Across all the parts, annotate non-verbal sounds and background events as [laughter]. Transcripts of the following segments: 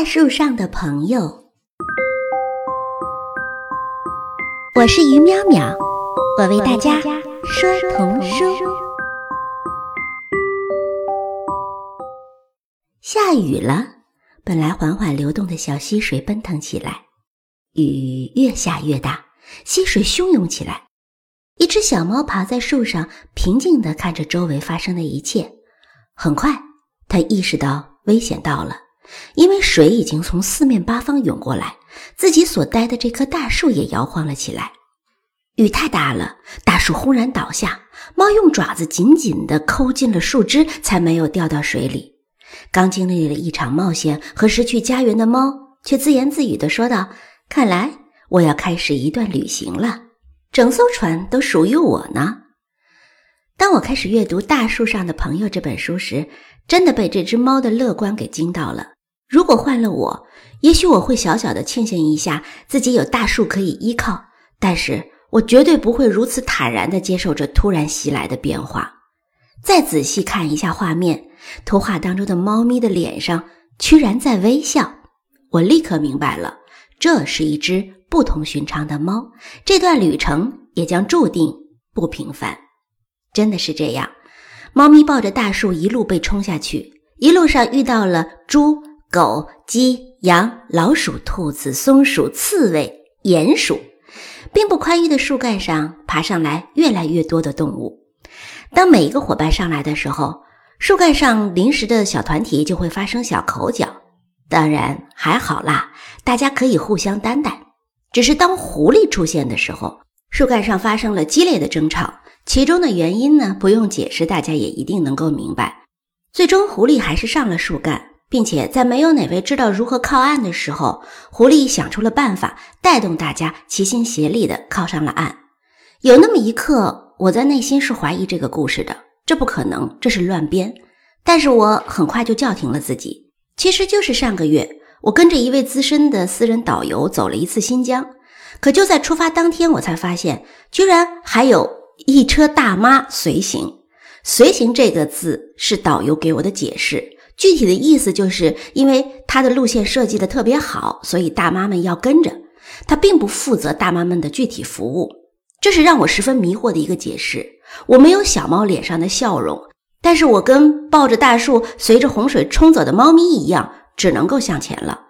大树上的朋友，我是于淼淼，我为大家说童书。下雨了，本来缓缓流动的小溪水奔腾起来，雨越下越大，溪水汹涌起来。一只小猫爬在树上，平静地看着周围发生的一切。很快，它意识到危险到了。因为水已经从四面八方涌过来，自己所待的这棵大树也摇晃了起来。雨太大了，大树轰然倒下。猫用爪子紧紧地抠进了树枝，才没有掉到水里。刚经历了一场冒险和失去家园的猫，却自言自语地说道：“看来我要开始一段旅行了，整艘船都属于我呢。”当我开始阅读《大树上的朋友》这本书时，真的被这只猫的乐观给惊到了。如果换了我，也许我会小小的庆幸一下自己有大树可以依靠，但是我绝对不会如此坦然的接受这突然袭来的变化。再仔细看一下画面，图画当中的猫咪的脸上居然在微笑，我立刻明白了，这是一只不同寻常的猫，这段旅程也将注定不平凡。真的是这样，猫咪抱着大树一路被冲下去，一路上遇到了猪。狗、鸡、羊、老鼠、兔子、松鼠、刺猬、鼹鼠，并不宽裕的树干上爬上来越来越多的动物。当每一个伙伴上来的时候，树干上临时的小团体就会发生小口角。当然还好啦，大家可以互相担待。只是当狐狸出现的时候，树干上发生了激烈的争吵。其中的原因呢，不用解释，大家也一定能够明白。最终，狐狸还是上了树干。并且在没有哪位知道如何靠岸的时候，狐狸想出了办法，带动大家齐心协力地靠上了岸。有那么一刻，我在内心是怀疑这个故事的，这不可能，这是乱编。但是我很快就叫停了自己。其实就是上个月，我跟着一位资深的私人导游走了一次新疆，可就在出发当天，我才发现，居然还有一车大妈随行。随行这个字是导游给我的解释。具体的意思就是因为他的路线设计的特别好，所以大妈们要跟着他，并不负责大妈们的具体服务，这是让我十分迷惑的一个解释。我没有小猫脸上的笑容，但是我跟抱着大树随着洪水冲走的猫咪一样，只能够向前了。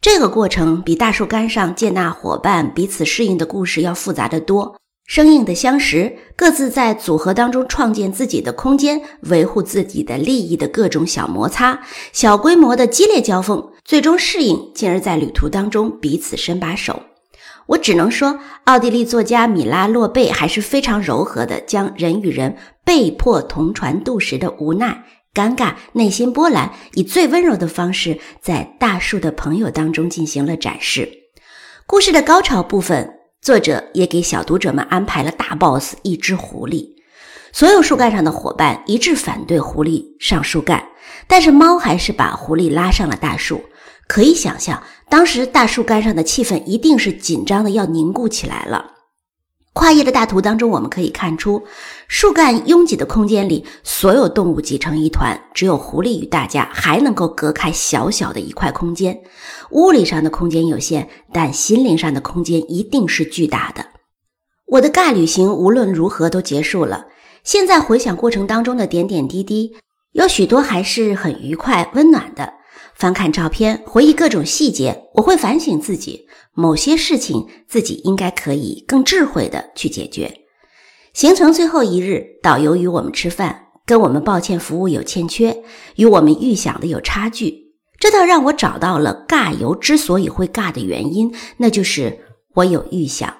这个过程比大树干上接纳伙伴、彼此适应的故事要复杂的多。生硬的相识，各自在组合当中创建自己的空间，维护自己的利益的各种小摩擦、小规模的激烈交锋，最终适应，进而在旅途当中彼此伸把手。我只能说，奥地利作家米拉洛贝还是非常柔和的，将人与人被迫同船渡时的无奈、尴尬、内心波澜，以最温柔的方式，在大树的朋友当中进行了展示。故事的高潮部分。作者也给小读者们安排了大 boss 一只狐狸，所有树干上的伙伴一致反对狐狸上树干，但是猫还是把狐狸拉上了大树。可以想象，当时大树干上的气氛一定是紧张的要凝固起来了。跨页的大图当中，我们可以看出，树干拥挤的空间里，所有动物挤成一团，只有狐狸与大家还能够隔开小小的一块空间。物理上的空间有限，但心灵上的空间一定是巨大的。我的尬旅行无论如何都结束了。现在回想过程当中的点点滴滴，有许多还是很愉快、温暖的。翻看照片，回忆各种细节，我会反省自己，某些事情自己应该可以更智慧的去解决。行程最后一日，导游与我们吃饭，跟我们抱歉服务有欠缺，与我们预想的有差距，这倒让我找到了尬游之所以会尬的原因，那就是我有预想。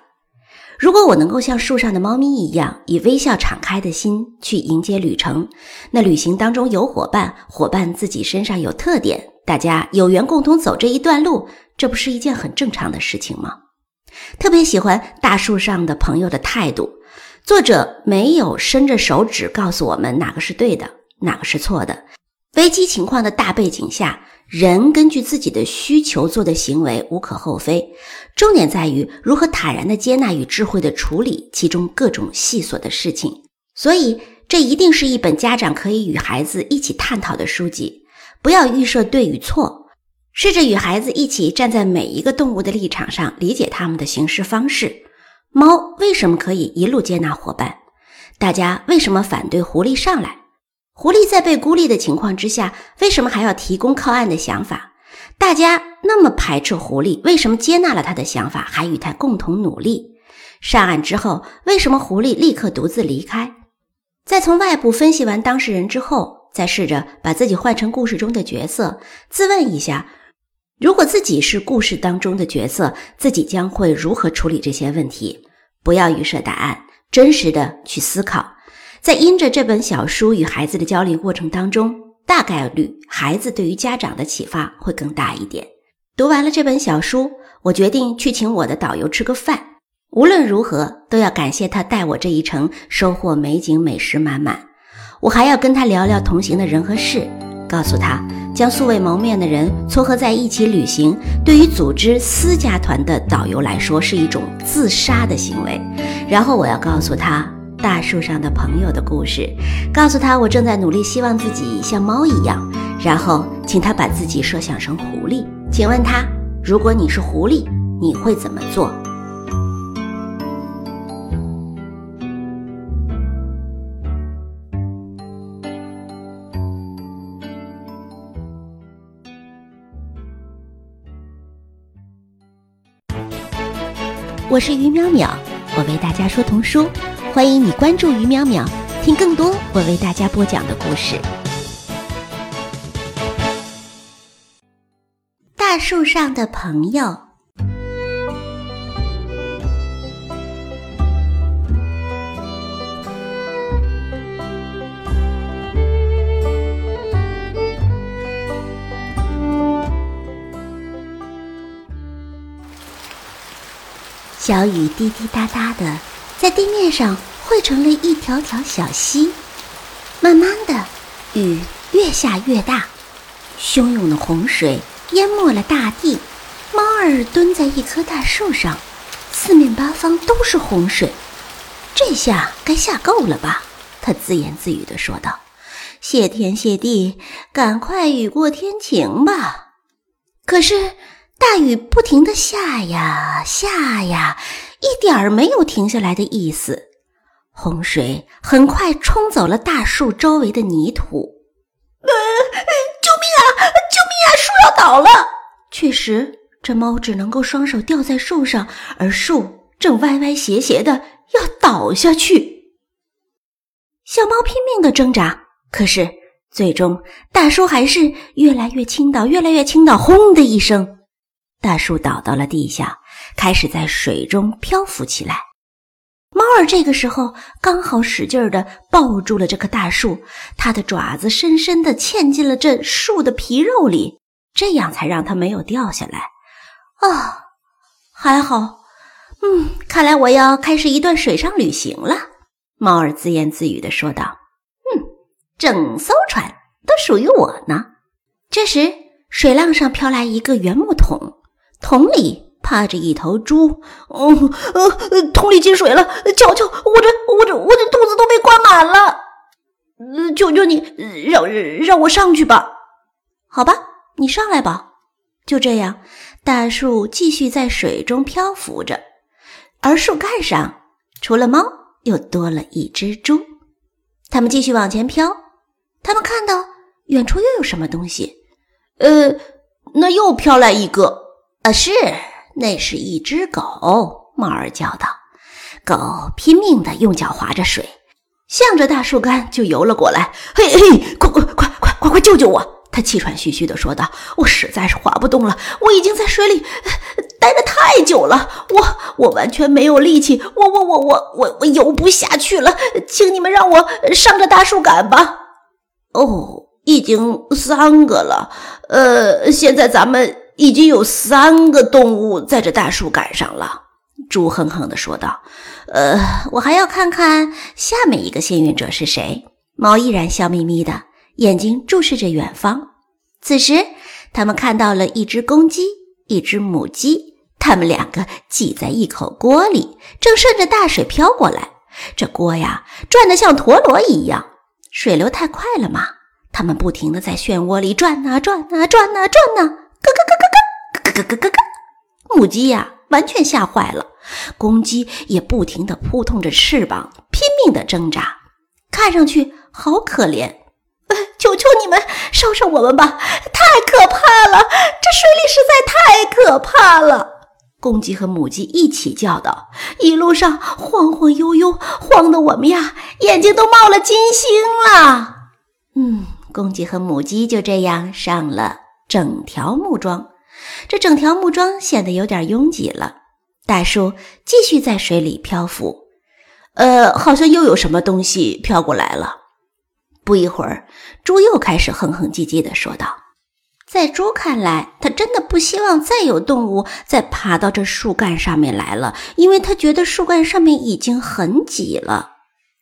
如果我能够像树上的猫咪一样，以微笑敞开的心去迎接旅程，那旅行当中有伙伴，伙伴自己身上有特点。大家有缘共同走这一段路，这不是一件很正常的事情吗？特别喜欢大树上的朋友的态度，作者没有伸着手指告诉我们哪个是对的，哪个是错的。危机情况的大背景下，人根据自己的需求做的行为无可厚非，重点在于如何坦然的接纳与智慧的处理其中各种细琐的事情。所以，这一定是一本家长可以与孩子一起探讨的书籍。不要预设对与错，试着与孩子一起站在每一个动物的立场上，理解他们的行事方式。猫为什么可以一路接纳伙伴？大家为什么反对狐狸上来？狐狸在被孤立的情况之下，为什么还要提供靠岸的想法？大家那么排斥狐狸，为什么接纳了他的想法，还与他共同努力？上岸之后，为什么狐狸立刻独自离开？在从外部分析完当事人之后，再试着把自己换成故事中的角色，自问一下：如果自己是故事当中的角色，自己将会如何处理这些问题？不要预设答案，真实的去思考。在因着这本小书与孩子的交流过程当中，大概率孩子对于家长的启发会更大一点。读完了这本小书，我决定去请我的导游吃个饭。无论如何，都要感谢他带我这一程，收获美景、美食满满。我还要跟他聊聊同行的人和事，告诉他将素未谋面的人撮合在一起旅行，对于组织私家团的导游来说是一种自杀的行为。然后我要告诉他大树上的朋友的故事，告诉他我正在努力，希望自己像猫一样。然后请他把自己设想成狐狸，请问他，如果你是狐狸，你会怎么做？我是于淼淼，我为大家说童书，欢迎你关注于淼淼，听更多我为大家播讲的故事。大树上的朋友。小雨滴滴答答的在地面上汇成了一条条小溪，慢慢的，雨越下越大，汹涌的洪水淹没了大地。猫儿蹲在一棵大树上，四面八方都是洪水，这下该下够了吧？他自言自语地说道：“谢天谢地，赶快雨过天晴吧。”可是。大雨不停的下呀下呀，一点儿没有停下来的意思。洪水很快冲走了大树周围的泥土。呃，救命啊！救命啊！树要倒了！确实，这猫只能够双手吊在树上，而树正歪歪斜斜的要倒下去。小猫拼命的挣扎，可是最终大树还是越来越倾倒，越来越倾倒。轰的一声。大树倒到了地下，开始在水中漂浮起来。猫儿这个时候刚好使劲儿地抱住了这棵大树，它的爪子深深地嵌进了这树的皮肉里，这样才让它没有掉下来。啊，还好，嗯，看来我要开始一段水上旅行了。猫儿自言自语地说道：“嗯，整艘船都属于我呢。”这时，水浪上飘来一个圆木桶。桶里趴着一头猪，嗯呃，桶里进水了，瞧瞧，我这我这我这肚子都被灌满了，嗯，求求你，让让我上去吧，好吧，你上来吧。就这样，大树继续在水中漂浮着，而树干上除了猫，又多了一只猪。他们继续往前飘，他们看到远处又有什么东西，呃，那又飘来一个。啊，是，那是一只狗。猫儿叫道：“狗拼命地用脚划着水，向着大树干就游了过来。嘿嘿，快快快快快快救救我！”他气喘吁吁地说道：“我实在是划不动了，我已经在水里待得太久了，我我完全没有力气，我我我我我我游不下去了，请你们让我上这大树干吧。”哦，已经三个了，呃，现在咱们。已经有三个动物在这大树干上了，猪哼哼地说道：“呃，我还要看看下面一个幸运者是谁。”猫依然笑眯眯的，眼睛注视着远方。此时，他们看到了一只公鸡，一只母鸡，它们两个挤在一口锅里，正顺着大水飘过来。这锅呀，转得像陀螺一样，水流太快了嘛，它们不停地在漩涡里转啊转啊转啊转啊。咯咯咯咯咯咯咯咯咯！母鸡呀，完全吓坏了。公鸡也不停地扑通着翅膀，拼命地挣扎，看上去好可怜。求求你们烧烧我们吧！太可怕了，这水里实在太可怕了。公鸡和母鸡一起叫道：“一路上晃晃悠悠，晃得我们呀眼睛都冒了金星了。”嗯，公鸡和母鸡就这样上了整条木桩，这整条木桩显得有点拥挤了。大树继续在水里漂浮，呃，好像又有什么东西飘过来了。不一会儿，猪又开始哼哼唧唧地说道：“在猪看来，他真的不希望再有动物再爬到这树干上面来了，因为他觉得树干上面已经很挤了。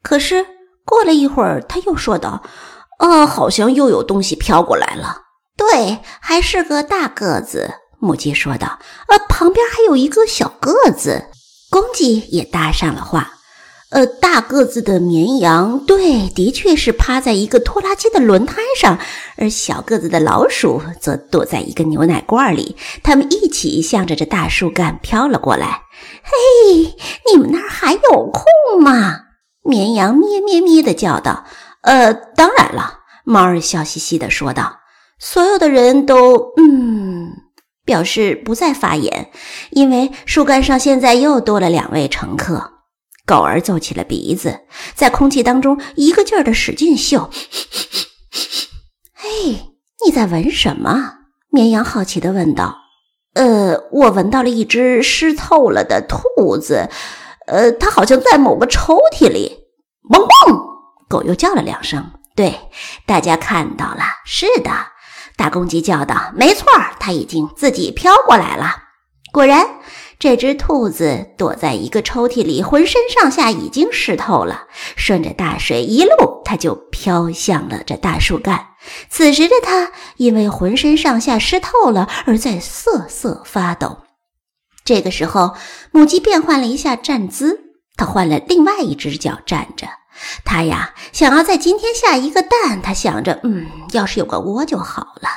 可是过了一会儿，他又说道：‘啊，好像又有东西飘过来了。’对，还是个大个子。”母鸡说道：“呃，旁边还有一个小个子。”公鸡也搭上了话。呃，大个子的绵羊，对，的确是趴在一个拖拉机的轮胎上，而小个子的老鼠则躲在一个牛奶罐里。他们一起向着这大树干飘了过来。嘿，你们那儿还有空吗？绵羊咩咩咩地叫道。呃，当然了，猫儿笑嘻嘻地说道。所有的人都嗯，表示不再发言，因为树干上现在又多了两位乘客。狗儿皱起了鼻子，在空气当中一个劲儿的使劲嗅。嘿，你在闻什么？绵羊好奇地问道。呃，我闻到了一只湿透了的兔子，呃，它好像在某个抽屉里。汪汪！狗又叫了两声。对，大家看到了。是的，大公鸡叫道：“没错，它已经自己飘过来了。”果然。这只兔子躲在一个抽屉里，浑身上下已经湿透了。顺着大水一路，它就飘向了这大树干。此时的它因为浑身上下湿透了，而在瑟瑟发抖。这个时候，母鸡变换了一下站姿，它换了另外一只脚站着。它呀，想要在今天下一个蛋。它想着，嗯，要是有个窝就好了。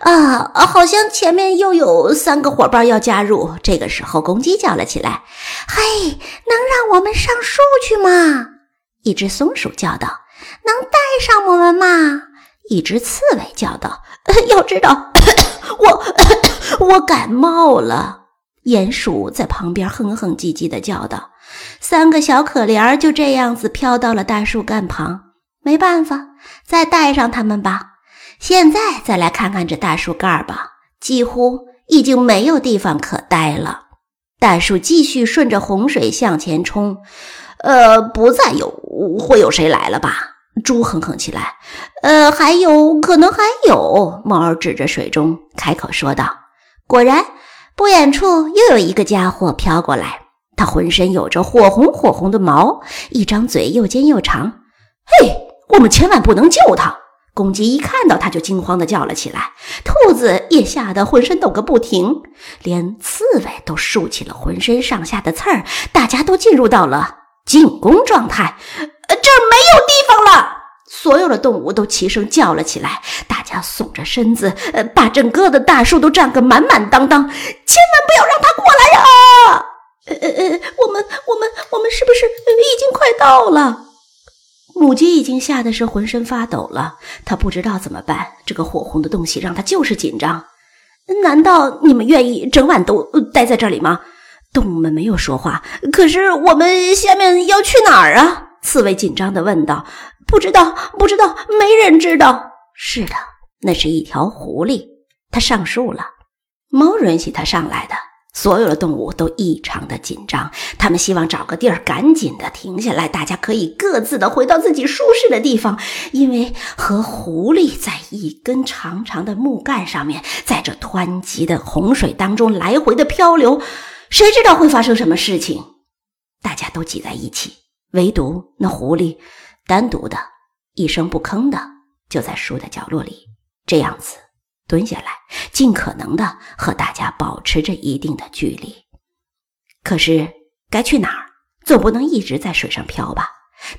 啊！好像前面又有三个伙伴要加入。这个时候，公鸡叫了起来：“嘿，能让我们上树去吗？”一只松鼠叫道：“能带上我们吗？”一只刺猬叫道：“ [laughs] 要知道，我我感冒了。”鼹鼠在旁边哼哼唧唧地叫道：“三个小可怜就这样子飘到了大树干旁。没办法，再带上他们吧。”现在再来看看这大树干吧，几乎已经没有地方可待了。大树继续顺着洪水向前冲，呃，不再有会有谁来了吧？猪哼哼起来。呃，还有可能还有。猫儿指着水中开口说道。果然，不远处又有一个家伙飘过来，它浑身有着火红火红的毛，一张嘴又尖又长。嘿，我们千万不能救它！公鸡一看到它，就惊慌地叫了起来。兔子也吓得浑身抖个不停，连刺猬都竖起了浑身上下的刺儿。大家都进入到了进攻状态。呃，这儿没有地方了！所有的动物都齐声叫了起来。大家耸着身子，呃，把整个的大树都占个满满当当。千万不要让它过来呀！呃呃呃，我们我们我们是不是已经快到了？母鸡已经吓得是浑身发抖了，它不知道怎么办。这个火红的东西让它就是紧张。难道你们愿意整晚都待在这里吗？动物们没有说话。可是我们下面要去哪儿啊？刺猬紧张地问道。不知道，不知道，没人知道。是的，那是一条狐狸，它上树了。猫允许它上来的。所有的动物都异常的紧张，他们希望找个地儿赶紧的停下来，大家可以各自的回到自己舒适的地方。因为和狐狸在一根长长的木干上面，在这湍急的洪水当中来回的漂流，谁知道会发生什么事情？大家都挤在一起，唯独那狐狸单独的一声不吭的就在树的角落里，这样子。蹲下来，尽可能的和大家保持着一定的距离。可是该去哪儿？总不能一直在水上漂吧？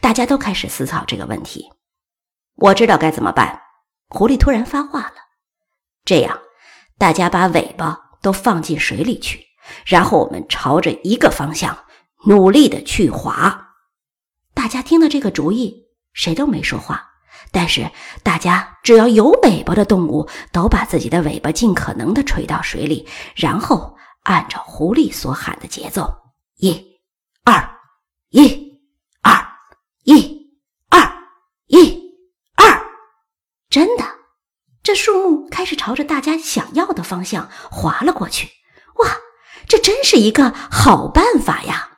大家都开始思考这个问题。我知道该怎么办。狐狸突然发话了：“这样，大家把尾巴都放进水里去，然后我们朝着一个方向努力的去划。大家听了这个主意，谁都没说话。但是大家只要有尾巴的动物，都把自己的尾巴尽可能的垂到水里，然后按照狐狸所喊的节奏，一、二、一、二、一、二、一、二，真的，这树木开始朝着大家想要的方向滑了过去。哇，这真是一个好办法呀！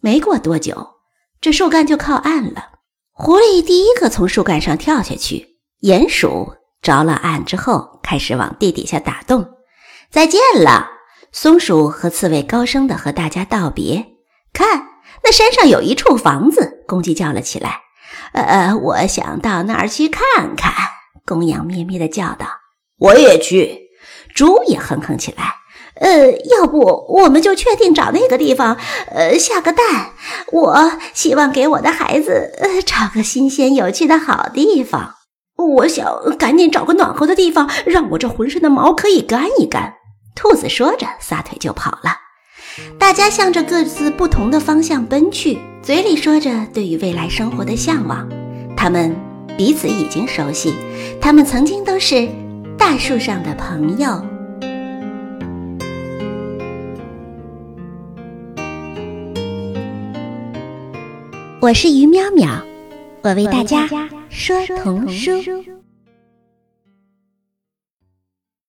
没过多久，这树干就靠岸了。狐狸第一个从树干上跳下去，鼹鼠着了岸之后，开始往地底下打洞。再见了，松鼠和刺猬高声的和大家道别。看，那山上有一处房子，公鸡叫了起来。呃，我想到那儿去看看。公羊咩咩的叫道。我也去。猪也哼哼起来。呃，要不我们就确定找那个地方，呃，下个蛋。我希望给我的孩子，呃，找个新鲜有趣的好地方。我想赶紧找个暖和的地方，让我这浑身的毛可以干一干。兔子说着，撒腿就跑了。大家向着各自不同的方向奔去，嘴里说着对于未来生活的向往。他们彼此已经熟悉，他们曾经都是大树上的朋友。我是于淼淼，我为大家说童书。